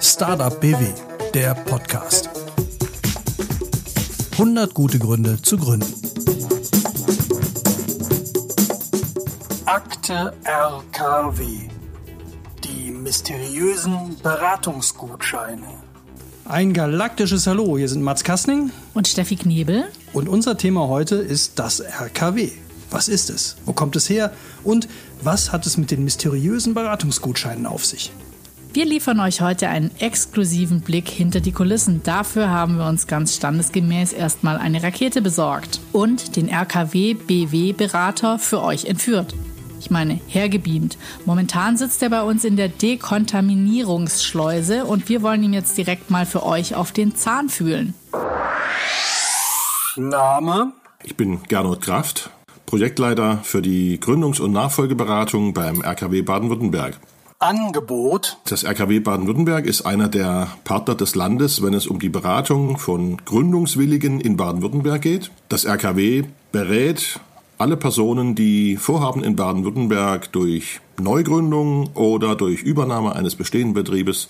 Startup BW, der Podcast. 100 gute Gründe zu gründen. Akte RKW. Die mysteriösen Beratungsgutscheine. Ein galaktisches Hallo, hier sind Mats Kastning und Steffi Knebel. Und unser Thema heute ist das RKW. Was ist es? Wo kommt es her? Und was hat es mit den mysteriösen Beratungsgutscheinen auf sich? Wir liefern euch heute einen exklusiven Blick hinter die Kulissen. Dafür haben wir uns ganz standesgemäß erstmal eine Rakete besorgt und den RKW BW Berater für euch entführt ich meine, hergebeamt. Momentan sitzt er bei uns in der Dekontaminierungsschleuse und wir wollen ihn jetzt direkt mal für euch auf den Zahn fühlen. Name? Ich bin Gernot Kraft, Projektleiter für die Gründungs- und Nachfolgeberatung beim RKW Baden-Württemberg. Angebot. Das RKW Baden-Württemberg ist einer der Partner des Landes, wenn es um die Beratung von Gründungswilligen in Baden-Württemberg geht. Das RKW berät alle Personen, die vorhaben, in Baden-Württemberg durch Neugründung oder durch Übernahme eines bestehenden Betriebes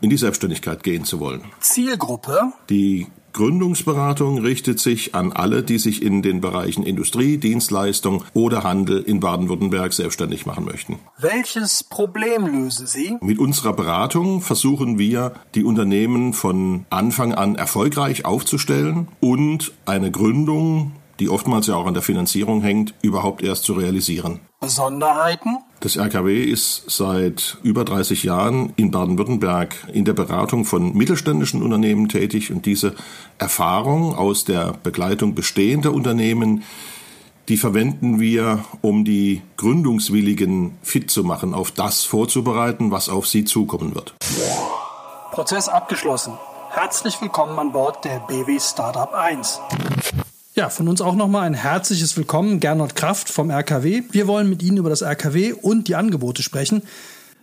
in die Selbstständigkeit gehen zu wollen. Zielgruppe? Die Gründungsberatung richtet sich an alle, die sich in den Bereichen Industrie, Dienstleistung oder Handel in Baden-Württemberg selbstständig machen möchten. Welches Problem lösen Sie? Mit unserer Beratung versuchen wir, die Unternehmen von Anfang an erfolgreich aufzustellen und eine Gründung die oftmals ja auch an der Finanzierung hängt, überhaupt erst zu realisieren. Besonderheiten? Das RKW ist seit über 30 Jahren in Baden-Württemberg in der Beratung von mittelständischen Unternehmen tätig und diese Erfahrung aus der Begleitung bestehender Unternehmen, die verwenden wir, um die Gründungswilligen fit zu machen, auf das vorzubereiten, was auf sie zukommen wird. Prozess abgeschlossen. Herzlich willkommen an Bord der BW Startup 1. Ja, von uns auch nochmal ein herzliches Willkommen, Gernot Kraft vom RKW. Wir wollen mit Ihnen über das RKW und die Angebote sprechen.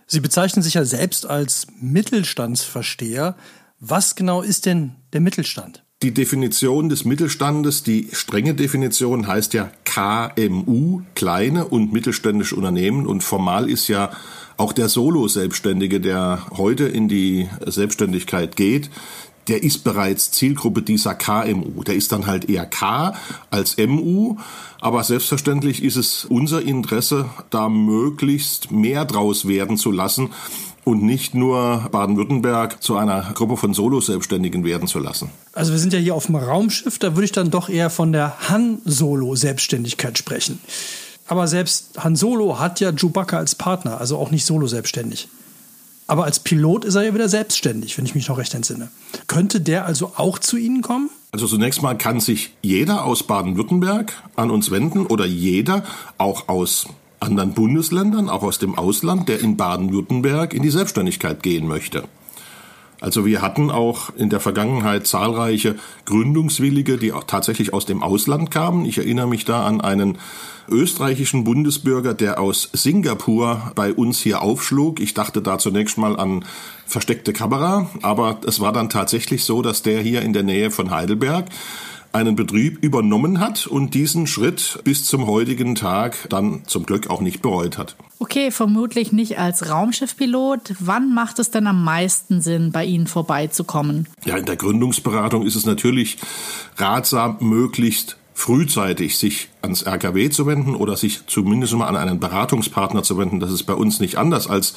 Sie bezeichnen sich ja selbst als Mittelstandsversteher. Was genau ist denn der Mittelstand? Die Definition des Mittelstandes, die strenge Definition heißt ja KMU, kleine und mittelständische Unternehmen. Und formal ist ja auch der Solo-Selbstständige, der heute in die Selbstständigkeit geht, der ist bereits Zielgruppe dieser KMU. Der ist dann halt eher K als MU. Aber selbstverständlich ist es unser Interesse, da möglichst mehr draus werden zu lassen und nicht nur Baden-Württemberg zu einer Gruppe von Solo-Selbstständigen werden zu lassen. Also wir sind ja hier auf dem Raumschiff, da würde ich dann doch eher von der Han-Solo-Selbstständigkeit sprechen. Aber selbst Han Solo hat ja Chewbacca als Partner, also auch nicht solo-selbstständig. Aber als Pilot ist er ja wieder selbstständig, wenn ich mich noch recht entsinne. Könnte der also auch zu Ihnen kommen? Also zunächst mal kann sich jeder aus Baden-Württemberg an uns wenden oder jeder auch aus anderen Bundesländern, auch aus dem Ausland, der in Baden-Württemberg in die Selbstständigkeit gehen möchte. Also wir hatten auch in der Vergangenheit zahlreiche Gründungswillige, die auch tatsächlich aus dem Ausland kamen. Ich erinnere mich da an einen österreichischen Bundesbürger, der aus Singapur bei uns hier aufschlug. Ich dachte da zunächst mal an versteckte Kamera, aber es war dann tatsächlich so, dass der hier in der Nähe von Heidelberg einen Betrieb übernommen hat und diesen Schritt bis zum heutigen Tag dann zum Glück auch nicht bereut hat. Okay, vermutlich nicht als Raumschiffpilot. Wann macht es denn am meisten Sinn, bei Ihnen vorbeizukommen? Ja, in der Gründungsberatung ist es natürlich ratsam, möglichst frühzeitig sich ans RKW zu wenden oder sich zumindest mal an einen Beratungspartner zu wenden. Das ist bei uns nicht anders als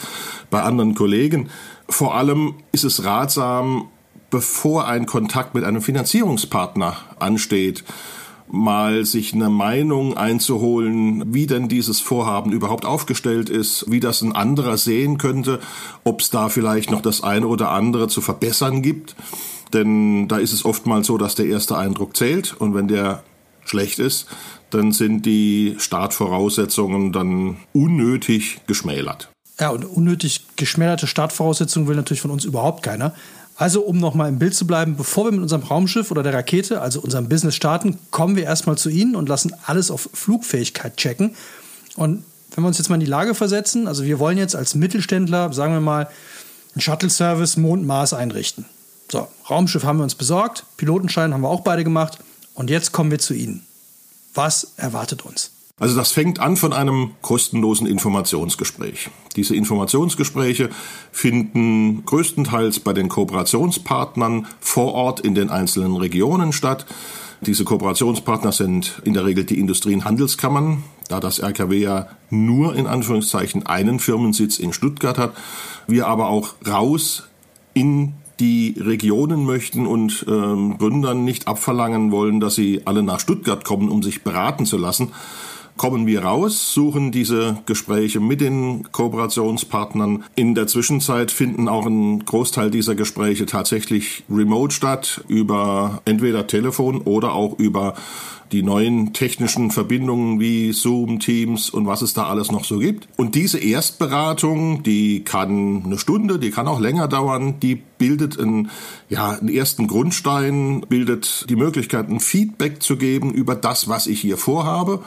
bei anderen Kollegen. Vor allem ist es ratsam, bevor ein Kontakt mit einem Finanzierungspartner ansteht, mal sich eine Meinung einzuholen, wie denn dieses Vorhaben überhaupt aufgestellt ist, wie das ein anderer sehen könnte, ob es da vielleicht noch das eine oder andere zu verbessern gibt. Denn da ist es oftmals so, dass der erste Eindruck zählt und wenn der schlecht ist, dann sind die Startvoraussetzungen dann unnötig geschmälert. Ja, und unnötig geschmälerte Startvoraussetzungen will natürlich von uns überhaupt keiner. Also, um nochmal im Bild zu bleiben, bevor wir mit unserem Raumschiff oder der Rakete, also unserem Business starten, kommen wir erstmal zu Ihnen und lassen alles auf Flugfähigkeit checken. Und wenn wir uns jetzt mal in die Lage versetzen, also wir wollen jetzt als Mittelständler, sagen wir mal, einen Shuttle-Service Mond-Mars einrichten. So, Raumschiff haben wir uns besorgt, Pilotenschein haben wir auch beide gemacht und jetzt kommen wir zu Ihnen. Was erwartet uns? Also das fängt an von einem kostenlosen Informationsgespräch. Diese Informationsgespräche finden größtenteils bei den Kooperationspartnern vor Ort in den einzelnen Regionen statt. Diese Kooperationspartner sind in der Regel die Industrien Handelskammern, da das RKW ja nur in Anführungszeichen einen Firmensitz in Stuttgart hat. Wir aber auch raus in die Regionen möchten und ähm, Gründern nicht abverlangen wollen, dass sie alle nach Stuttgart kommen, um sich beraten zu lassen, kommen wir raus, suchen diese Gespräche mit den Kooperationspartnern. In der Zwischenzeit finden auch ein Großteil dieser Gespräche tatsächlich remote statt, über entweder Telefon oder auch über die neuen technischen Verbindungen wie Zoom, Teams und was es da alles noch so gibt. Und diese Erstberatung, die kann eine Stunde, die kann auch länger dauern, die bildet einen, ja, einen ersten Grundstein, bildet die Möglichkeit, ein Feedback zu geben über das, was ich hier vorhabe,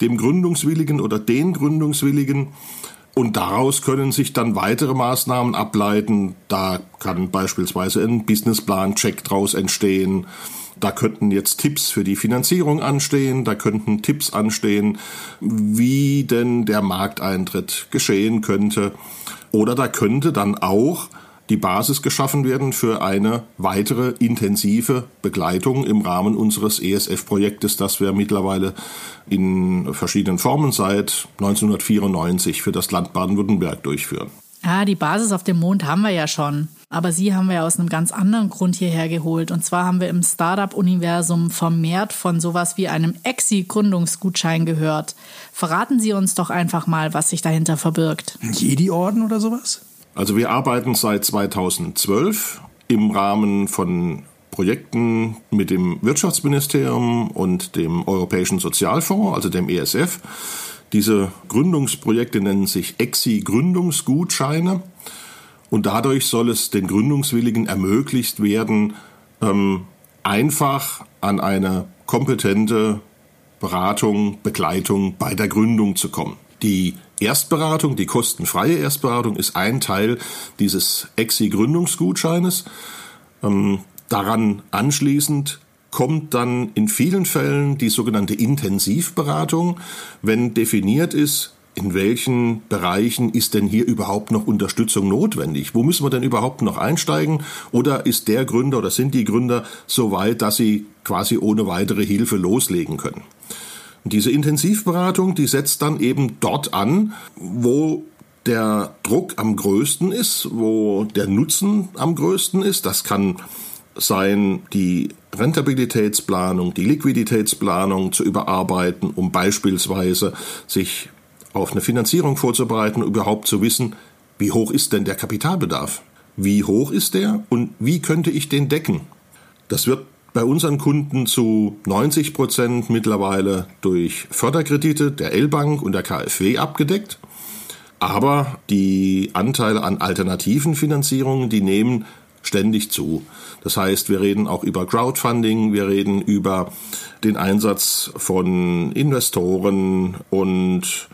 dem Gründungswilligen oder den Gründungswilligen. Und daraus können sich dann weitere Maßnahmen ableiten. Da kann beispielsweise ein Businessplan-Check draus entstehen. Da könnten jetzt Tipps für die Finanzierung anstehen, da könnten Tipps anstehen, wie denn der Markteintritt geschehen könnte. Oder da könnte dann auch die Basis geschaffen werden für eine weitere intensive Begleitung im Rahmen unseres ESF-Projektes, das wir mittlerweile in verschiedenen Formen seit 1994 für das Land Baden-Württemberg durchführen. Ah, die Basis auf dem Mond haben wir ja schon. Aber sie haben wir ja aus einem ganz anderen Grund hierher geholt. Und zwar haben wir im Startup-Universum vermehrt von sowas wie einem Exi-Gründungsgutschein gehört. Verraten Sie uns doch einfach mal, was sich dahinter verbirgt. Ein Jedi-Orden oder sowas? Also wir arbeiten seit 2012 im Rahmen von Projekten mit dem Wirtschaftsministerium und dem Europäischen Sozialfonds, also dem ESF. Diese Gründungsprojekte nennen sich EXI-Gründungsgutscheine. Und dadurch soll es den Gründungswilligen ermöglicht werden, ähm, einfach an eine kompetente Beratung, Begleitung bei der Gründung zu kommen. Die Erstberatung, die kostenfreie Erstberatung ist ein Teil dieses EXI-Gründungsgutscheines. Ähm, daran anschließend kommt dann in vielen Fällen die sogenannte Intensivberatung, wenn definiert ist, in welchen Bereichen ist denn hier überhaupt noch Unterstützung notwendig? Wo müssen wir denn überhaupt noch einsteigen? Oder ist der Gründer oder sind die Gründer so weit, dass sie quasi ohne weitere Hilfe loslegen können? Und diese Intensivberatung, die setzt dann eben dort an, wo der Druck am größten ist, wo der Nutzen am größten ist. Das kann sein, die Rentabilitätsplanung, die Liquiditätsplanung zu überarbeiten, um beispielsweise sich auf eine Finanzierung vorzubereiten, überhaupt zu wissen, wie hoch ist denn der Kapitalbedarf? Wie hoch ist der und wie könnte ich den decken? Das wird bei unseren Kunden zu 90 Prozent mittlerweile durch Förderkredite der L-Bank und der KfW abgedeckt. Aber die Anteile an alternativen Finanzierungen, die nehmen ständig zu. Das heißt, wir reden auch über Crowdfunding, wir reden über den Einsatz von Investoren und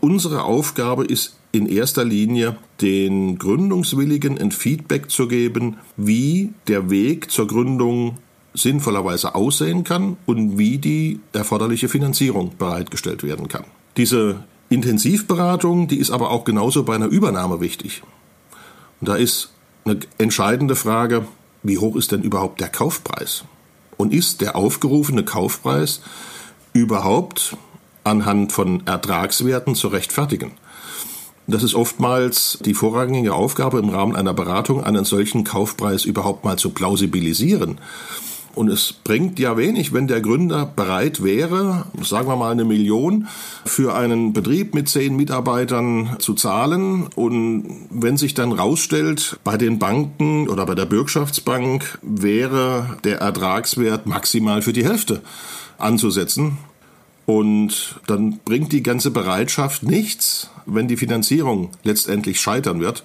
unsere Aufgabe ist in erster Linie den Gründungswilligen ein Feedback zu geben, wie der Weg zur Gründung sinnvollerweise aussehen kann und wie die erforderliche Finanzierung bereitgestellt werden kann. Diese Intensivberatung, die ist aber auch genauso bei einer Übernahme wichtig. Und da ist eine entscheidende Frage, wie hoch ist denn überhaupt der Kaufpreis? Und ist der aufgerufene Kaufpreis überhaupt anhand von Ertragswerten zu rechtfertigen? Das ist oftmals die vorrangige Aufgabe im Rahmen einer Beratung, einen solchen Kaufpreis überhaupt mal zu plausibilisieren. Und es bringt ja wenig, wenn der Gründer bereit wäre, sagen wir mal eine Million, für einen Betrieb mit zehn Mitarbeitern zu zahlen. Und wenn sich dann rausstellt, bei den Banken oder bei der Bürgschaftsbank wäre der Ertragswert maximal für die Hälfte anzusetzen. Und dann bringt die ganze Bereitschaft nichts, wenn die Finanzierung letztendlich scheitern wird.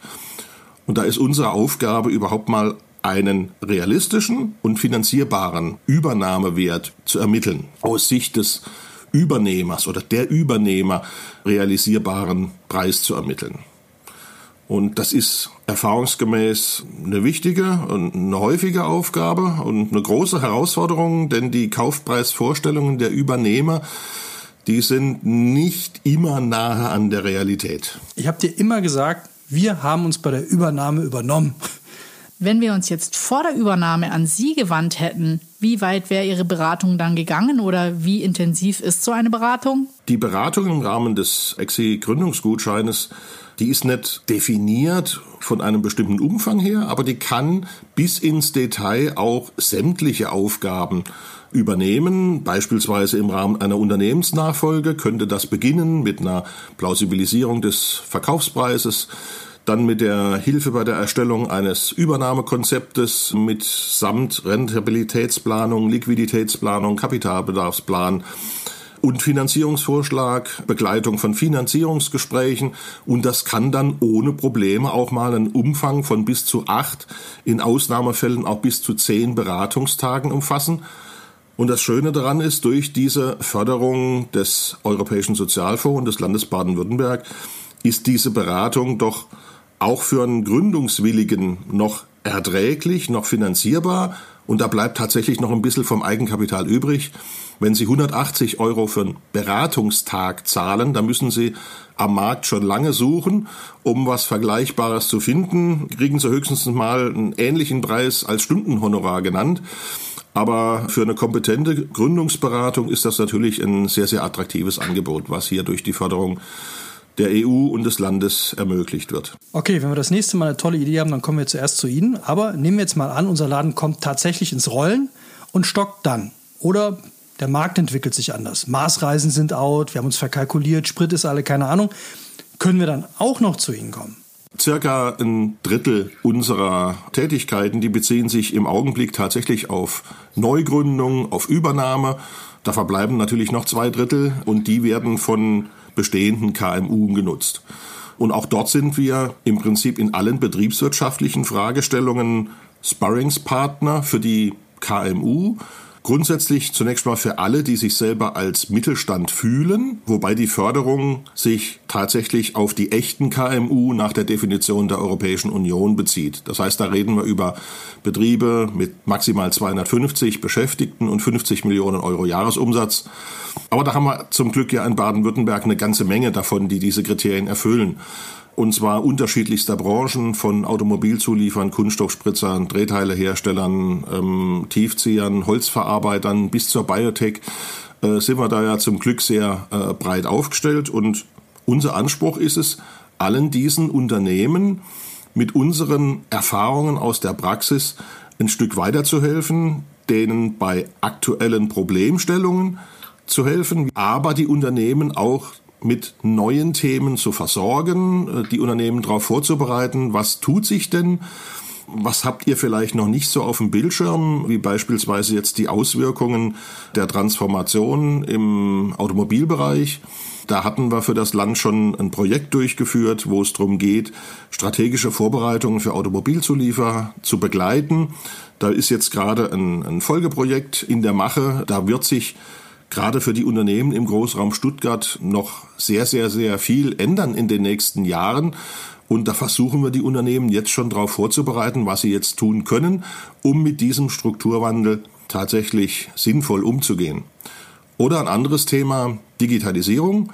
Und da ist unsere Aufgabe überhaupt mal einen realistischen und finanzierbaren Übernahmewert zu ermitteln aus Sicht des Übernehmers oder der Übernehmer realisierbaren Preis zu ermitteln. Und das ist erfahrungsgemäß eine wichtige und eine häufige Aufgabe und eine große Herausforderung, denn die Kaufpreisvorstellungen der Übernehmer, die sind nicht immer nahe an der Realität. Ich habe dir immer gesagt, wir haben uns bei der Übernahme übernommen. Wenn wir uns jetzt vor der Übernahme an Sie gewandt hätten, wie weit wäre Ihre Beratung dann gegangen oder wie intensiv ist so eine Beratung? Die Beratung im Rahmen des EXI-Gründungsgutscheines, die ist nicht definiert von einem bestimmten Umfang her, aber die kann bis ins Detail auch sämtliche Aufgaben übernehmen. Beispielsweise im Rahmen einer Unternehmensnachfolge könnte das beginnen mit einer Plausibilisierung des Verkaufspreises, dann mit der Hilfe bei der Erstellung eines Übernahmekonzeptes mit samt Rentabilitätsplanung, Liquiditätsplanung, Kapitalbedarfsplan und Finanzierungsvorschlag, Begleitung von Finanzierungsgesprächen und das kann dann ohne Probleme auch mal einen Umfang von bis zu acht, in Ausnahmefällen auch bis zu zehn Beratungstagen umfassen. Und das Schöne daran ist, durch diese Förderung des Europäischen Sozialfonds und des Landes Baden-Württemberg ist diese Beratung doch auch für einen Gründungswilligen noch erträglich, noch finanzierbar und da bleibt tatsächlich noch ein bisschen vom Eigenkapital übrig. Wenn Sie 180 Euro für einen Beratungstag zahlen, dann müssen Sie am Markt schon lange suchen, um was Vergleichbares zu finden. Kriegen Sie höchstens mal einen ähnlichen Preis als Stundenhonorar genannt. Aber für eine kompetente Gründungsberatung ist das natürlich ein sehr, sehr attraktives Angebot, was hier durch die Förderung der EU und des Landes ermöglicht wird. Okay, wenn wir das nächste Mal eine tolle Idee haben, dann kommen wir zuerst zu Ihnen. Aber nehmen wir jetzt mal an, unser Laden kommt tatsächlich ins Rollen und stockt dann. Oder der Markt entwickelt sich anders. Maßreisen sind out, wir haben uns verkalkuliert, Sprit ist alle, keine Ahnung. Können wir dann auch noch zu Ihnen kommen? Circa ein Drittel unserer Tätigkeiten, die beziehen sich im Augenblick tatsächlich auf Neugründung, auf Übernahme. Da verbleiben natürlich noch zwei Drittel und die werden von bestehenden KMU genutzt. Und auch dort sind wir im Prinzip in allen betriebswirtschaftlichen Fragestellungen Sparringspartner für die KMU Grundsätzlich zunächst mal für alle, die sich selber als Mittelstand fühlen, wobei die Förderung sich tatsächlich auf die echten KMU nach der Definition der Europäischen Union bezieht. Das heißt, da reden wir über Betriebe mit maximal 250 Beschäftigten und 50 Millionen Euro Jahresumsatz. Aber da haben wir zum Glück ja in Baden-Württemberg eine ganze Menge davon, die diese Kriterien erfüllen und zwar unterschiedlichster Branchen, von Automobilzuliefern, Kunststoffspritzern, Drehteileherstellern, ähm, Tiefziehern, Holzverarbeitern bis zur Biotech äh, sind wir da ja zum Glück sehr äh, breit aufgestellt. Und unser Anspruch ist es, allen diesen Unternehmen mit unseren Erfahrungen aus der Praxis ein Stück weiterzuhelfen, denen bei aktuellen Problemstellungen zu helfen, aber die Unternehmen auch mit neuen Themen zu versorgen, äh, die Unternehmen darauf vorzubereiten, was tut sich denn, was habt ihr vielleicht noch nicht so auf dem Bildschirm, wie beispielsweise jetzt die Auswirkungen der Transformation im Automobilbereich. Da hatten wir für das Land schon ein Projekt durchgeführt, wo es darum geht, strategische Vorbereitungen für Automobilzulieferer zu begleiten. Da ist jetzt gerade ein, ein Folgeprojekt in der Mache. Da wird sich gerade für die Unternehmen im Großraum Stuttgart noch sehr, sehr, sehr viel ändern in den nächsten Jahren. Und da versuchen wir die Unternehmen jetzt schon darauf vorzubereiten, was sie jetzt tun können, um mit diesem Strukturwandel tatsächlich sinnvoll umzugehen. Oder ein anderes Thema, Digitalisierung.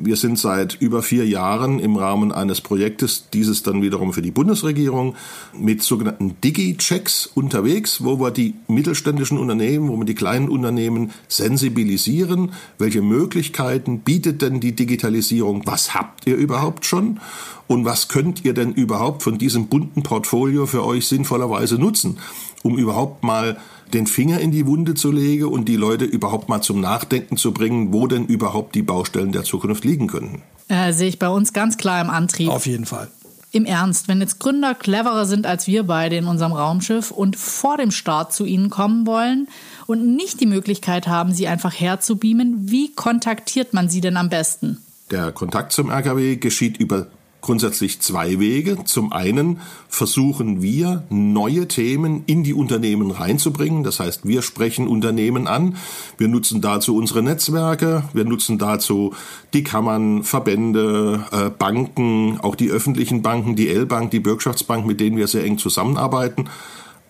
Wir sind seit über vier Jahren im Rahmen eines Projektes, dieses dann wiederum für die Bundesregierung, mit sogenannten Digi-Checks unterwegs, wo wir die mittelständischen Unternehmen, wo wir die kleinen Unternehmen sensibilisieren. Welche Möglichkeiten bietet denn die Digitalisierung? Was habt ihr überhaupt schon? Und was könnt ihr denn überhaupt von diesem bunten Portfolio für euch sinnvollerweise nutzen, um überhaupt mal den Finger in die Wunde zu legen und die Leute überhaupt mal zum Nachdenken zu bringen, wo denn überhaupt die Baustellen der Zukunft liegen könnten. Äh, sehe ich bei uns ganz klar im Antrieb. Auf jeden Fall. Im Ernst, wenn jetzt Gründer cleverer sind als wir beide in unserem Raumschiff und vor dem Start zu Ihnen kommen wollen und nicht die Möglichkeit haben, Sie einfach herzubeamen, wie kontaktiert man Sie denn am besten? Der Kontakt zum RKW geschieht über grundsätzlich zwei Wege. Zum einen versuchen wir, neue Themen in die Unternehmen reinzubringen. Das heißt, wir sprechen Unternehmen an. Wir nutzen dazu unsere Netzwerke. Wir nutzen dazu die Kammern, Verbände, äh, Banken, auch die öffentlichen Banken, die L-Bank, die Bürgschaftsbank, mit denen wir sehr eng zusammenarbeiten.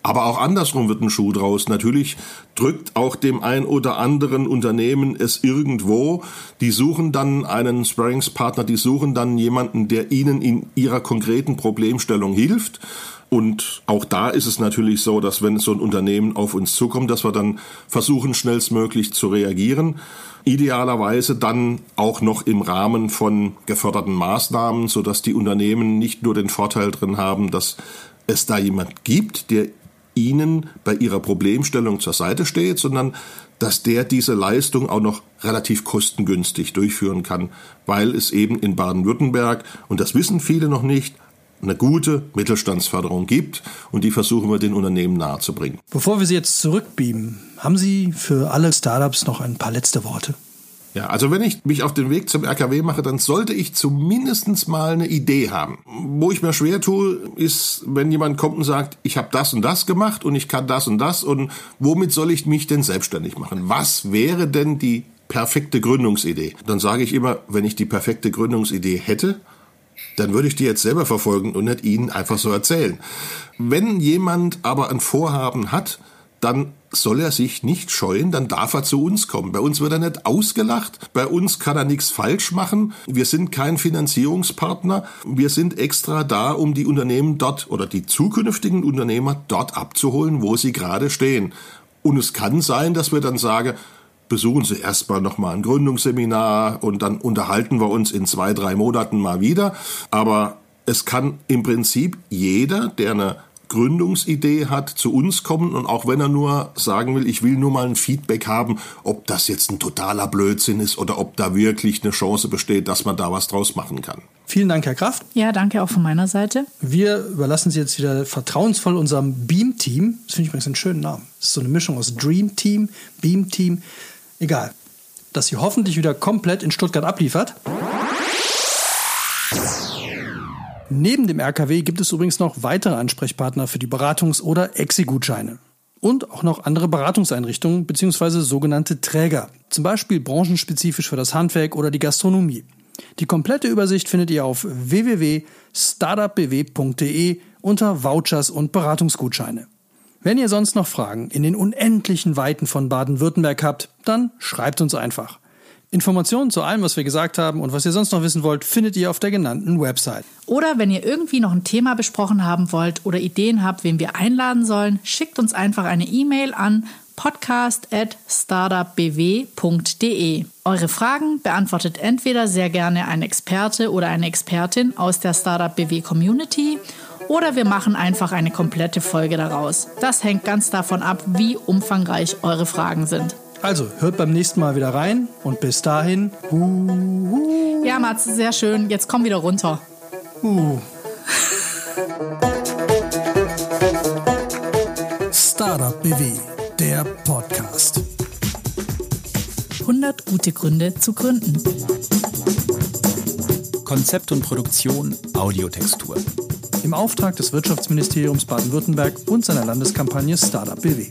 Aber auch andersrum wird ein Schuh draus. Natürlich drückt auch dem ein oder anderen Unternehmen es irgendwo. Die suchen dann einen Sparringspartner, die suchen dann jemanden, der ihnen in ihrer konkreten Problemstellung hilft. Und auch da ist es natürlich so, dass wenn so ein Unternehmen auf uns zukommt, dass wir dann versuchen, schnellstmöglich zu reagieren. Idealerweise dann auch noch im Rahmen von geförderten Maßnahmen, sodass die Unternehmen nicht nur den Vorteil drin haben, dass es da jemand gibt, der ihnen bei ihrer Problemstellung zur Seite steht, sondern dass der diese Leistung auch noch relativ kostengünstig durchführen kann, weil es eben in Baden-Württemberg, und das wissen viele noch nicht, eine gute Mittelstandsförderung gibt und die versuchen wir den Unternehmen nahezubringen. Bevor wir Sie jetzt zurückbeamen, haben Sie für alle Startups noch ein paar letzte Worte? Ja, also wenn ich mich auf den Weg zum RKW mache, dann sollte ich zumindest mal eine Idee haben. Wo ich mir schwer tue, ist, wenn jemand kommt und sagt, ich habe das und das gemacht und ich kann das und das und womit soll ich mich denn selbstständig machen? Was wäre denn die perfekte Gründungsidee? Dann sage ich immer, wenn ich die perfekte Gründungsidee hätte, dann würde ich die jetzt selber verfolgen und nicht Ihnen einfach so erzählen. Wenn jemand aber ein Vorhaben hat, dann soll er sich nicht scheuen, dann darf er zu uns kommen. Bei uns wird er nicht ausgelacht, bei uns kann er nichts falsch machen. Wir sind kein Finanzierungspartner, wir sind extra da, um die Unternehmen dort oder die zukünftigen Unternehmer dort abzuholen, wo sie gerade stehen. Und es kann sein, dass wir dann sagen, besuchen Sie erstmal nochmal ein Gründungsseminar und dann unterhalten wir uns in zwei, drei Monaten mal wieder. Aber es kann im Prinzip jeder, der eine Gründungsidee hat, zu uns kommen und auch wenn er nur sagen will, ich will nur mal ein Feedback haben, ob das jetzt ein totaler Blödsinn ist oder ob da wirklich eine Chance besteht, dass man da was draus machen kann. Vielen Dank, Herr Kraft. Ja, danke auch von meiner Seite. Wir überlassen Sie jetzt wieder vertrauensvoll unserem Beam-Team. Das finde ich übrigens einen schönen Namen. Das ist so eine Mischung aus Dream Team, Beam Team. Egal. Dass sie hoffentlich wieder komplett in Stuttgart abliefert. Neben dem RKW gibt es übrigens noch weitere Ansprechpartner für die Beratungs- oder Exi-Gutscheine. Und auch noch andere Beratungseinrichtungen bzw. sogenannte Träger, zum Beispiel branchenspezifisch für das Handwerk oder die Gastronomie. Die komplette Übersicht findet ihr auf www.startupbw.de unter Vouchers und Beratungsgutscheine. Wenn ihr sonst noch Fragen in den unendlichen Weiten von Baden-Württemberg habt, dann schreibt uns einfach. Informationen zu allem, was wir gesagt haben und was ihr sonst noch wissen wollt, findet ihr auf der genannten Website. Oder wenn ihr irgendwie noch ein Thema besprochen haben wollt oder Ideen habt, wen wir einladen sollen, schickt uns einfach eine E-Mail an podcast.startupbw.de. Eure Fragen beantwortet entweder sehr gerne ein Experte oder eine Expertin aus der Startup BW Community oder wir machen einfach eine komplette Folge daraus. Das hängt ganz davon ab, wie umfangreich eure Fragen sind. Also, hört beim nächsten Mal wieder rein und bis dahin. Uh, uh. Ja, Mats, sehr schön. Jetzt komm wieder runter. Uh. Startup BW, der Podcast. 100 gute Gründe zu gründen. Konzept und Produktion Audiotextur im Auftrag des Wirtschaftsministeriums Baden-Württemberg und seiner Landeskampagne Startup BW.